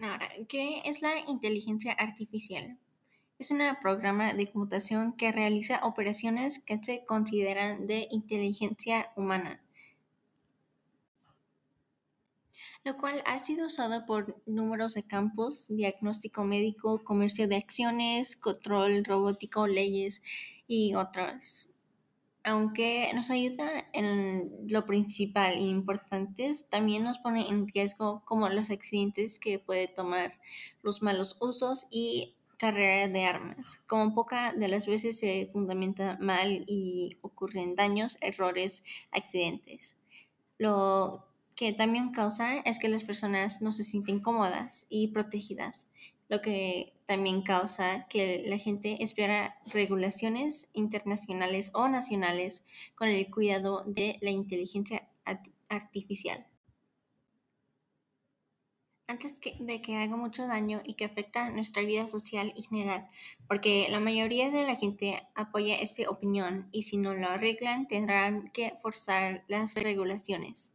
Ahora, ¿qué es la inteligencia artificial? Es un programa de computación que realiza operaciones que se consideran de inteligencia humana, lo cual ha sido usado por números de campos, diagnóstico médico, comercio de acciones, control robótico, leyes y otros. Aunque nos ayuda en lo principal e importantes, también nos pone en riesgo como los accidentes que puede tomar los malos usos y carrera de armas. Como poca de las veces se fundamenta mal y ocurren daños, errores, accidentes. Lo que también causa es que las personas no se sienten cómodas y protegidas, lo que también causa que la gente espera regulaciones internacionales o nacionales con el cuidado de la inteligencia artificial. Antes que, de que haga mucho daño y que afecta nuestra vida social y general, porque la mayoría de la gente apoya esta opinión y si no lo arreglan tendrán que forzar las regulaciones.